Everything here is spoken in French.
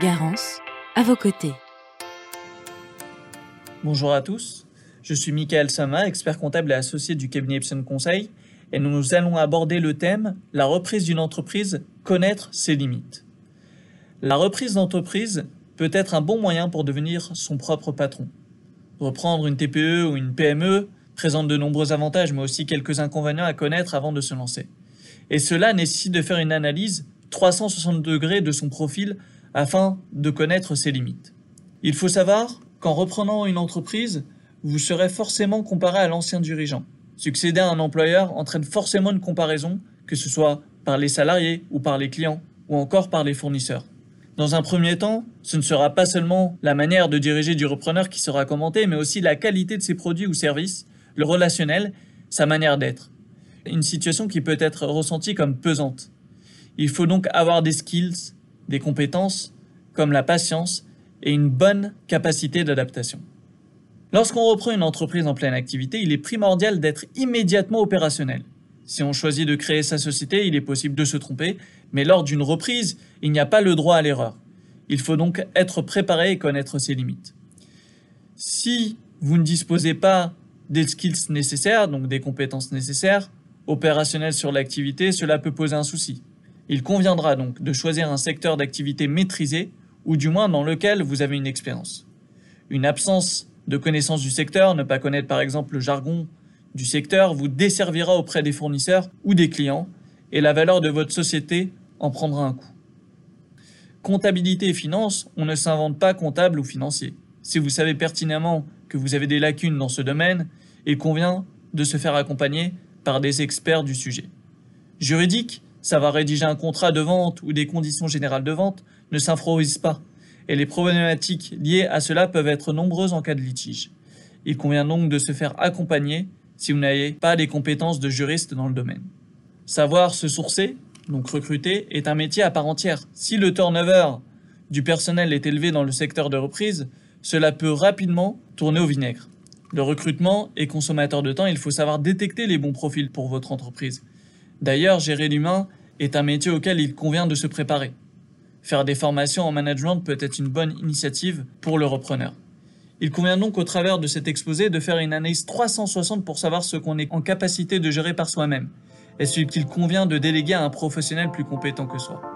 Garance, à vos côtés. Bonjour à tous, je suis Michael Sama, expert comptable et associé du cabinet Epson Conseil, et nous allons aborder le thème La reprise d'une entreprise, connaître ses limites. La reprise d'entreprise peut être un bon moyen pour devenir son propre patron. Reprendre une TPE ou une PME présente de nombreux avantages, mais aussi quelques inconvénients à connaître avant de se lancer. Et cela nécessite de faire une analyse 360 degrés de son profil afin de connaître ses limites. Il faut savoir qu'en reprenant une entreprise, vous serez forcément comparé à l'ancien dirigeant. Succéder à un employeur entraîne forcément une comparaison, que ce soit par les salariés ou par les clients, ou encore par les fournisseurs. Dans un premier temps, ce ne sera pas seulement la manière de diriger du repreneur qui sera commentée, mais aussi la qualité de ses produits ou services, le relationnel, sa manière d'être. Une situation qui peut être ressentie comme pesante. Il faut donc avoir des skills, des compétences comme la patience et une bonne capacité d'adaptation. Lorsqu'on reprend une entreprise en pleine activité, il est primordial d'être immédiatement opérationnel. Si on choisit de créer sa société, il est possible de se tromper, mais lors d'une reprise, il n'y a pas le droit à l'erreur. Il faut donc être préparé et connaître ses limites. Si vous ne disposez pas des skills nécessaires, donc des compétences nécessaires, opérationnelles sur l'activité, cela peut poser un souci. Il conviendra donc de choisir un secteur d'activité maîtrisé, ou du moins dans lequel vous avez une expérience. Une absence de connaissance du secteur, ne pas connaître par exemple le jargon du secteur, vous desservira auprès des fournisseurs ou des clients, et la valeur de votre société en prendra un coup. Comptabilité et finance, on ne s'invente pas comptable ou financier. Si vous savez pertinemment que vous avez des lacunes dans ce domaine, il convient de se faire accompagner par des experts du sujet. Juridique, savoir rédiger un contrat de vente ou des conditions générales de vente ne pas, et les problématiques liées à cela peuvent être nombreuses en cas de litige. Il convient donc de se faire accompagner si vous n'avez pas les compétences de juriste dans le domaine. Savoir se sourcer, donc recruter, est un métier à part entière. Si le turnover du personnel est élevé dans le secteur de reprise, cela peut rapidement tourner au vinaigre. Le recrutement est consommateur de temps, il faut savoir détecter les bons profils pour votre entreprise. D'ailleurs, gérer l'humain est un métier auquel il convient de se préparer. Faire des formations en management peut être une bonne initiative pour le repreneur. Il convient donc au travers de cet exposé de faire une analyse 360 pour savoir ce qu'on est en capacité de gérer par soi-même et ce qu'il convient de déléguer à un professionnel plus compétent que soi?